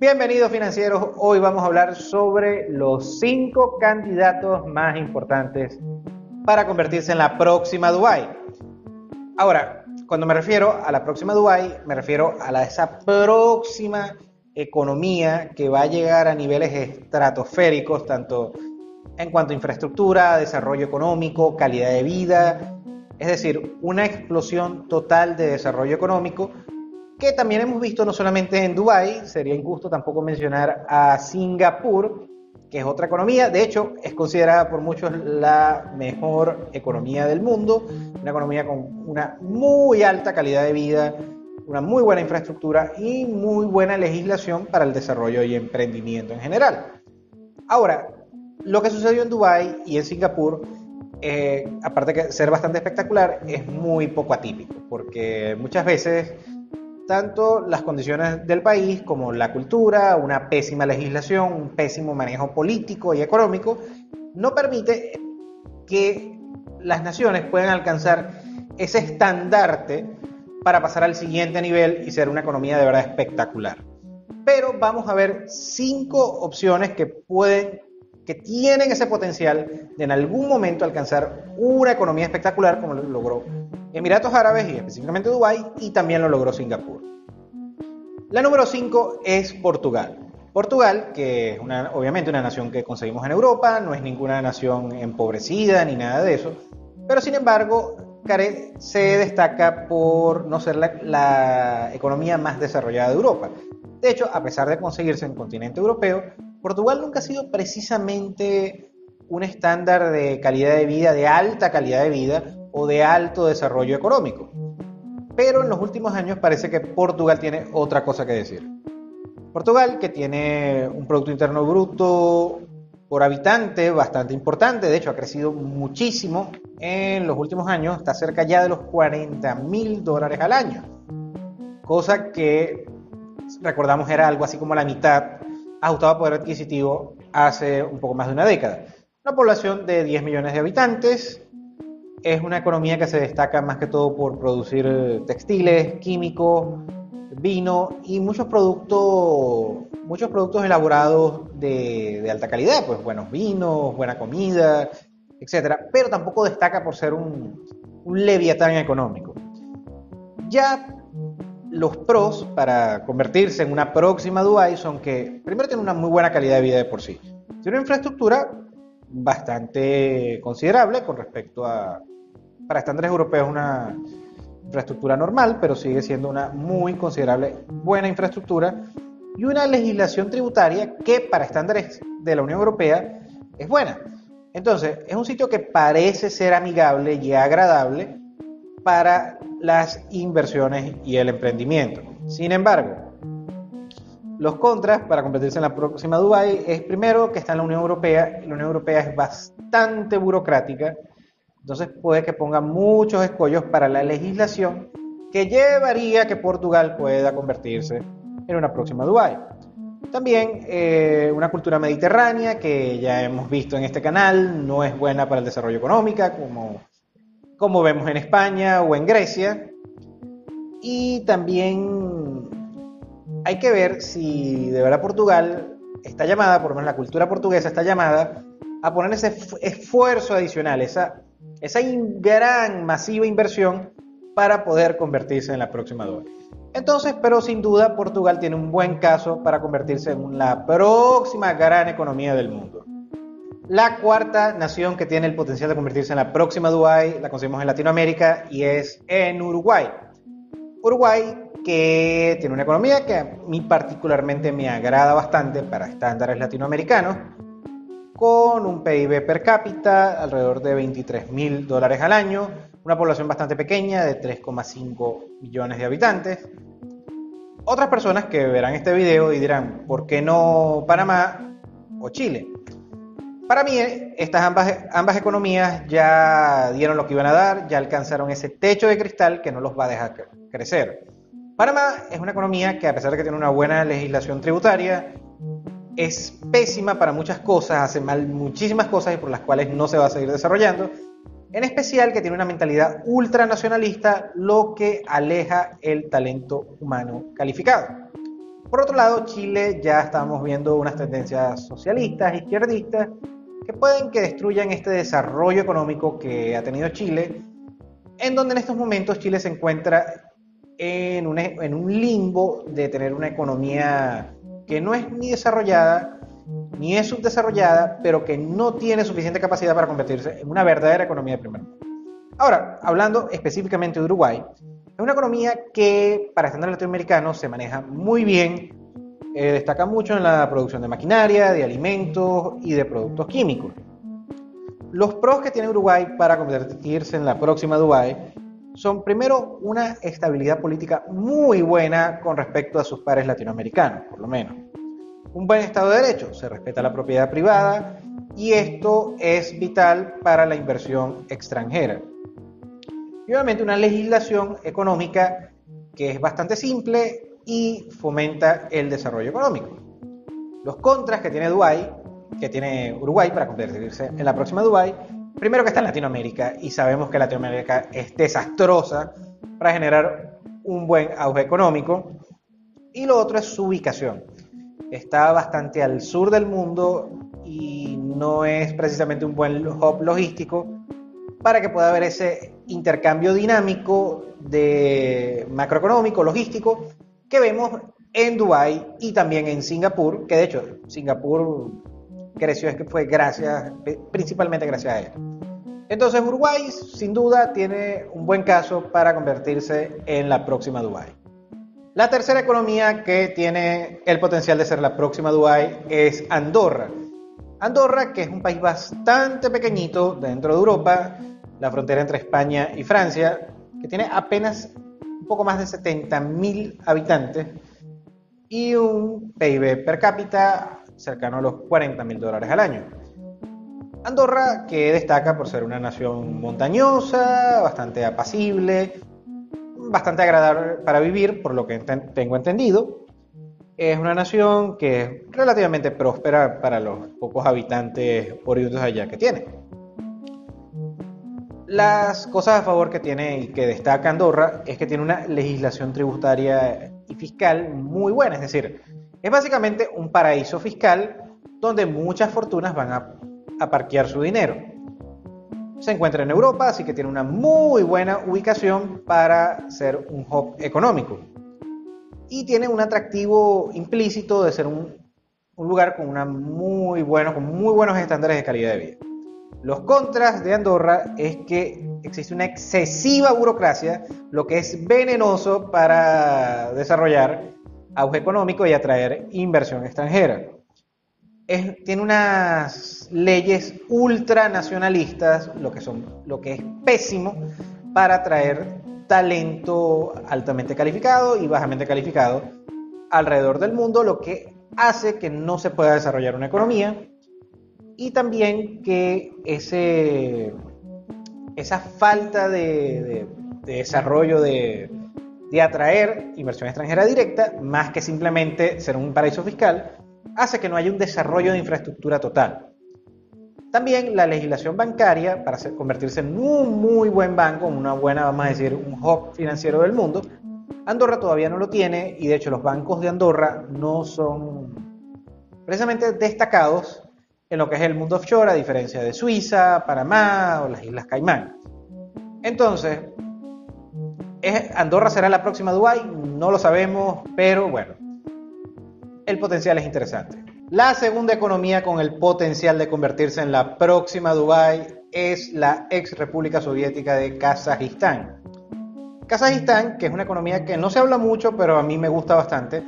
Bienvenidos financieros, hoy vamos a hablar sobre los cinco candidatos más importantes para convertirse en la próxima Dubai. Ahora, cuando me refiero a la próxima Dubai, me refiero a la, esa próxima economía que va a llegar a niveles estratosféricos, tanto en cuanto a infraestructura, desarrollo económico, calidad de vida, es decir, una explosión total de desarrollo económico que también hemos visto no solamente en Dubái, sería injusto tampoco mencionar a Singapur, que es otra economía, de hecho es considerada por muchos la mejor economía del mundo, una economía con una muy alta calidad de vida, una muy buena infraestructura y muy buena legislación para el desarrollo y emprendimiento en general. Ahora, lo que sucedió en Dubái y en Singapur, eh, aparte de ser bastante espectacular, es muy poco atípico, porque muchas veces tanto las condiciones del país como la cultura, una pésima legislación, un pésimo manejo político y económico, no permite que las naciones puedan alcanzar ese estandarte para pasar al siguiente nivel y ser una economía de verdad espectacular. Pero vamos a ver cinco opciones que pueden, que tienen ese potencial de en algún momento alcanzar una economía espectacular como lo logró Emiratos Árabes y específicamente Dubái y también lo logró Singapur. La número 5 es Portugal. Portugal, que es una, obviamente una nación que conseguimos en Europa, no es ninguna nación empobrecida ni nada de eso, pero sin embargo se destaca por no ser la, la economía más desarrollada de Europa. De hecho, a pesar de conseguirse en el continente europeo, Portugal nunca ha sido precisamente un estándar de calidad de vida, de alta calidad de vida, o de alto desarrollo económico. Pero en los últimos años parece que Portugal tiene otra cosa que decir. Portugal, que tiene un Producto Interno Bruto por habitante bastante importante, de hecho ha crecido muchísimo en los últimos años, está cerca ya de los 40 mil dólares al año, cosa que recordamos era algo así como la mitad ajustado a poder adquisitivo hace un poco más de una década. Una población de 10 millones de habitantes, es una economía que se destaca más que todo por producir eh, textiles, químicos, vino y muchos productos, muchos productos elaborados de, alta calidad, pues buenos vinos, buena comida, etcétera, pero tampoco destaca por ser un, un leviatán económico. Ya los pros para convertirse en una próxima Dubai son que primero tiene una muy buena calidad de vida de por sí. Tiene una infraestructura bastante considerable con respecto a, para estándares europeos, una infraestructura normal, pero sigue siendo una muy considerable buena infraestructura y una legislación tributaria que para estándares de la Unión Europea es buena. Entonces, es un sitio que parece ser amigable y agradable para las inversiones y el emprendimiento. Sin embargo, los contras para convertirse en la próxima Dubai es primero que está en la Unión Europea y la Unión Europea es bastante burocrática, entonces puede que ponga muchos escollos para la legislación que llevaría a que Portugal pueda convertirse en una próxima Dubai. También eh, una cultura mediterránea que ya hemos visto en este canal no es buena para el desarrollo económico como, como vemos en España o en Grecia. Y también hay que ver si de verdad Portugal está llamada, por lo menos la cultura portuguesa está llamada, a poner ese esfuerzo adicional, esa, esa gran, masiva inversión para poder convertirse en la próxima dólar. Entonces, pero sin duda Portugal tiene un buen caso para convertirse en la próxima gran economía del mundo. La cuarta nación que tiene el potencial de convertirse en la próxima Dubái la conseguimos en Latinoamérica y es en Uruguay. Uruguay que tiene una economía que a mí particularmente me agrada bastante para estándares latinoamericanos, con un PIB per cápita alrededor de 23 mil dólares al año, una población bastante pequeña de 3,5 millones de habitantes. Otras personas que verán este video y dirán, ¿por qué no Panamá o Chile? Para mí, estas ambas, ambas economías ya dieron lo que iban a dar, ya alcanzaron ese techo de cristal que no los va a dejar crecer. Panamá es una economía que a pesar de que tiene una buena legislación tributaria, es pésima para muchas cosas, hace mal muchísimas cosas y por las cuales no se va a seguir desarrollando. En especial que tiene una mentalidad ultranacionalista, lo que aleja el talento humano calificado. Por otro lado, Chile ya estamos viendo unas tendencias socialistas, izquierdistas, que pueden que destruyan este desarrollo económico que ha tenido Chile, en donde en estos momentos Chile se encuentra en un, en un limbo de tener una economía que no es ni desarrollada ni es subdesarrollada, pero que no tiene suficiente capacidad para convertirse en una verdadera economía de primer mundo. Ahora, hablando específicamente de Uruguay, es una economía que para estándares latinoamericanos se maneja muy bien, eh, destaca mucho en la producción de maquinaria, de alimentos y de productos químicos. Los pros que tiene Uruguay para convertirse en la próxima Dubái son primero una estabilidad política muy buena con respecto a sus pares latinoamericanos, por lo menos. Un buen Estado de Derecho, se respeta la propiedad privada y esto es vital para la inversión extranjera. Y obviamente una legislación económica que es bastante simple y fomenta el desarrollo económico. Los contras que tiene Dubái, que tiene Uruguay para convertirse en la próxima Dubái, primero que está en Latinoamérica y sabemos que Latinoamérica es desastrosa para generar un buen auge económico. Y lo otro es su ubicación está bastante al sur del mundo y no es precisamente un buen hub logístico para que pueda haber ese intercambio dinámico de macroeconómico, logístico, que vemos en Dubái y también en Singapur, que de hecho Singapur creció es que fue gracias, principalmente gracias a él. Entonces Uruguay sin duda tiene un buen caso para convertirse en la próxima Dubái. La tercera economía que tiene el potencial de ser la próxima Dubái es Andorra. Andorra, que es un país bastante pequeñito dentro de Europa, la frontera entre España y Francia, que tiene apenas un poco más de 70.000 habitantes y un PIB per cápita cercano a los 40.000 dólares al año. Andorra, que destaca por ser una nación montañosa, bastante apacible, bastante agradable para vivir, por lo que tengo entendido. Es una nación que es relativamente próspera para los pocos habitantes oriundos allá que tiene. Las cosas a favor que tiene y que destaca Andorra es que tiene una legislación tributaria y fiscal muy buena, es decir, es básicamente un paraíso fiscal donde muchas fortunas van a, a parquear su dinero. Se encuentra en Europa, así que tiene una muy buena ubicación para ser un hub económico. Y tiene un atractivo implícito de ser un, lugar con, muy con muy buenos estándares de calidad de vida. Los contras de Andorra es que existe una excesiva burocracia, lo que es venenoso para desarrollar auge económico y atraer inversión extranjera. Tiene unas leyes ultranacionalistas, lo que, lo que es pésimo para atraer talento altamente calificado y bajamente calificado alrededor del mundo, lo que hace que no se pueda desarrollar una economía y también que esa falta de, desarrollo de, de atraer inversión extranjera directa, más que simplemente ser un paraíso fiscal, hace que no haya un desarrollo de infraestructura total. También la legislación bancaria, para convertirse en un muy buen banco, una buena, vamos a decir, un hub financiero del mundo, Andorra todavía no lo tiene y de hecho los bancos de Andorra no son precisamente destacados en lo que es el mundo offshore, a diferencia de Suiza, Panamá o las Islas Caimán. Entonces, ¿Andorra será la próxima Dubái? No lo sabemos, pero bueno, el potencial es interesante. La segunda economía con el potencial de convertirse en la próxima Dubái es la ex República Soviética de Kazajistán. Kazajistán, que es una economía que no se habla mucho, pero a mí me gusta bastante,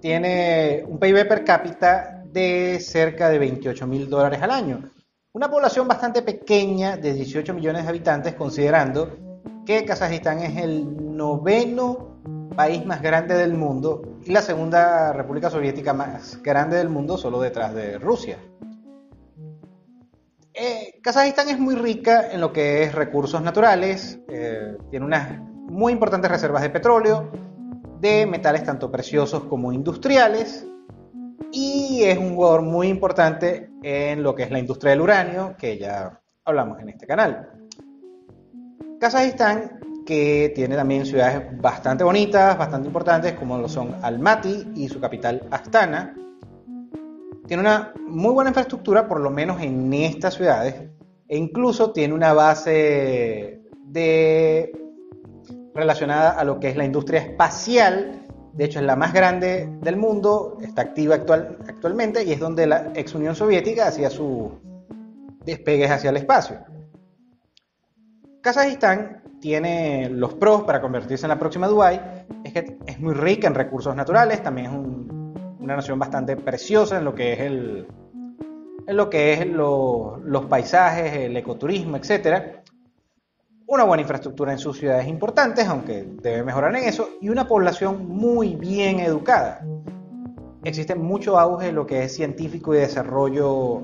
tiene un PIB per cápita de cerca de 28 mil dólares al año. Una población bastante pequeña de 18 millones de habitantes, considerando que Kazajistán es el noveno país más grande del mundo y la segunda república soviética más grande del mundo, solo detrás de Rusia. Eh, Kazajistán es muy rica en lo que es recursos naturales, eh, tiene unas muy importantes reservas de petróleo, de metales tanto preciosos como industriales, y es un jugador muy importante en lo que es la industria del uranio, que ya hablamos en este canal. Kazajistán que tiene también ciudades bastante bonitas, bastante importantes, como lo son Almaty y su capital Astana. Tiene una muy buena infraestructura, por lo menos en estas ciudades, e incluso tiene una base de relacionada a lo que es la industria espacial. De hecho, es la más grande del mundo, está activa actual, actualmente y es donde la ex Unión Soviética hacía sus despegues hacia el espacio. Kazajistán tiene los pros para convertirse en la próxima Dubái, es que es muy rica en recursos naturales, también es una nación bastante preciosa en lo que es los paisajes, el ecoturismo, etc. Una buena infraestructura en sus ciudades importantes, aunque debe mejorar en eso, y una población muy bien educada. Existe mucho auge en lo que es científico y desarrollo,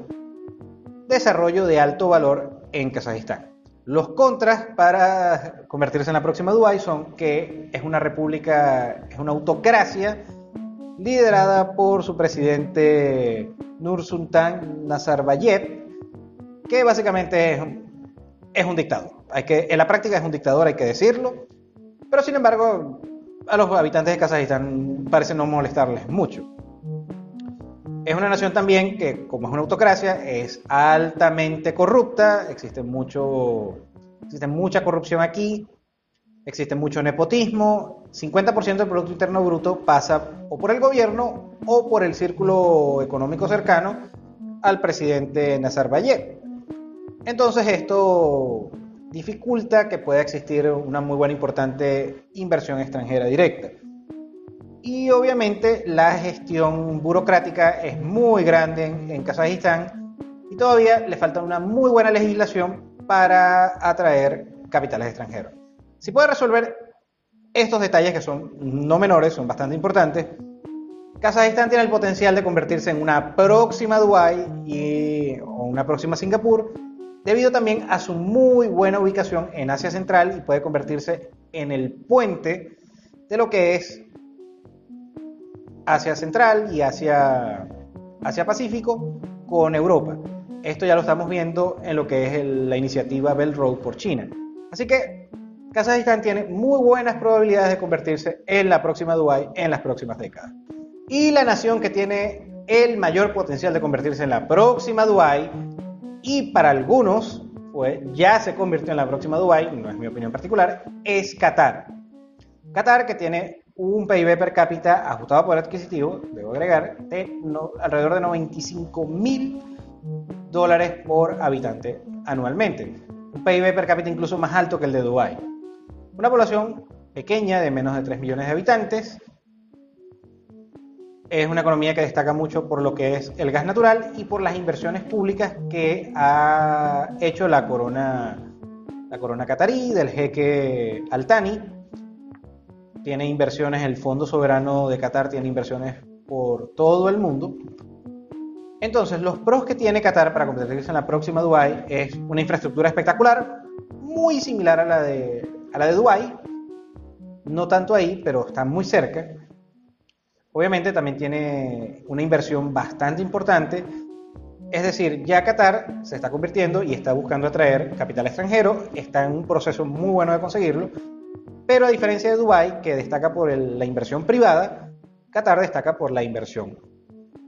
desarrollo de alto valor en Kazajistán. Los contras para convertirse en la próxima Dubái son que es una república, es una autocracia liderada por su presidente Nur Sultan Nazarbayev, que básicamente es, es un dictador. Hay que, en la práctica es un dictador, hay que decirlo, pero sin embargo a los habitantes de Kazajistán parece no molestarles mucho. Es una nación también que, como es una autocracia, es altamente corrupta, existe, mucho, existe mucha corrupción aquí, existe mucho nepotismo, 50% del Producto Interno Bruto pasa o por el gobierno o por el círculo económico cercano al presidente Nazarbayev. Entonces esto dificulta que pueda existir una muy buena importante inversión extranjera directa. Y obviamente la gestión burocrática es muy grande en, Kazajistán y todavía le falta una muy buena legislación para atraer capitales extranjeros. Si puede resolver estos detalles que son no menores, son bastante importantes, Kazajistán tiene el potencial de convertirse en una próxima Dubái y, o una próxima Singapur, debido también a su muy buena ubicación en Asia Central y puede convertirse en el puente de lo que es Asia Central y Asia, Asia Pacífico con Europa. Esto ya lo estamos viendo en lo que es la iniciativa Belt Road por China. Así que Kazajistán tiene muy buenas probabilidades de convertirse en la próxima Dubái en las próximas décadas. Y la nación que tiene el mayor potencial de convertirse en la próxima Dubái y para algunos pues, ya se convirtió en la próxima Dubái, no es mi opinión particular, es Qatar. Qatar que tiene un PIB per cápita ajustado por adquisitivo, debo agregar, de alrededor de 95 mil dólares por habitante anualmente. Un PIB per cápita incluso más alto que el de Dubái. Una población pequeña de menos de 3 millones de habitantes. Es una economía que destaca mucho por lo que es el gas natural y por las inversiones públicas que ha hecho la corona, la corona catarí del jeque Altani, tiene inversiones, el Fondo Soberano de Qatar tiene inversiones por todo el mundo. Entonces, los pros que tiene Qatar para convertirse en la próxima Dubai es una infraestructura espectacular, muy similar a la de, a la de Dubai, no tanto ahí, pero está muy cerca. Obviamente también tiene una inversión bastante importante, es decir, ya Qatar se está convirtiendo y está buscando atraer capital extranjero, está en un proceso muy bueno de conseguirlo, pero a diferencia de Dubái, que destaca por la inversión privada, Qatar destaca por la inversión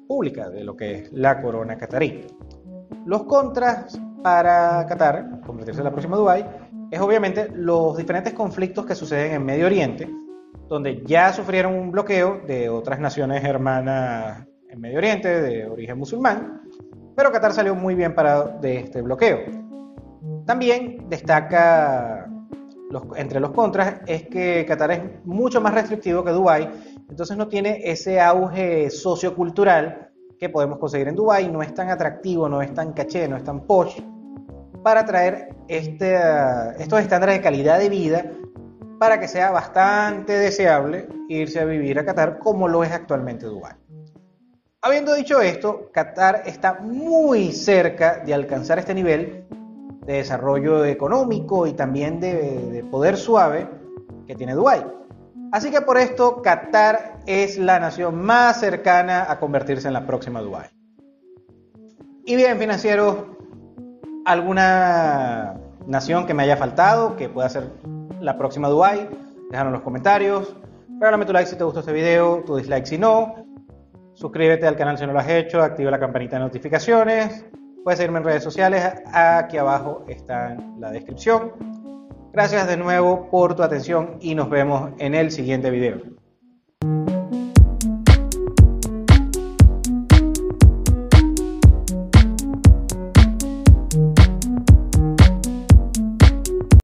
pública de lo que es la corona catarí. Los contras para Qatar, convertirse en la próxima Dubái, es obviamente los diferentes conflictos que suceden en Medio Oriente, donde ya sufrieron un bloqueo de otras naciones hermanas en Medio Oriente de origen musulmán, pero Qatar salió muy bien parado de este bloqueo. También destaca entre los contras es que Qatar es mucho más restrictivo que Dubái, entonces no tiene ese auge sociocultural que podemos conseguir en Dubái, no es tan atractivo, no es tan caché, no es tan posh para traer este, estos estándares de calidad de vida para que sea bastante deseable irse a vivir a Qatar como lo es actualmente Dubái. Habiendo dicho esto, Qatar está muy cerca de alcanzar este nivel de desarrollo económico y también de, poder suave que tiene Dubái. Así que por esto Qatar es la nación más cercana a convertirse en la próxima Dubái. Y bien, financieros, ¿alguna nación que me haya faltado, que pueda ser la próxima Dubai. Déjanos en los comentarios. Regálame tu like si te gustó este video, tu dislike si no. Suscríbete al canal si no lo has hecho, activa la campanita de notificaciones. Puedes seguirme en redes sociales, aquí abajo está en la descripción. Gracias de nuevo por tu atención y nos vemos en el siguiente video.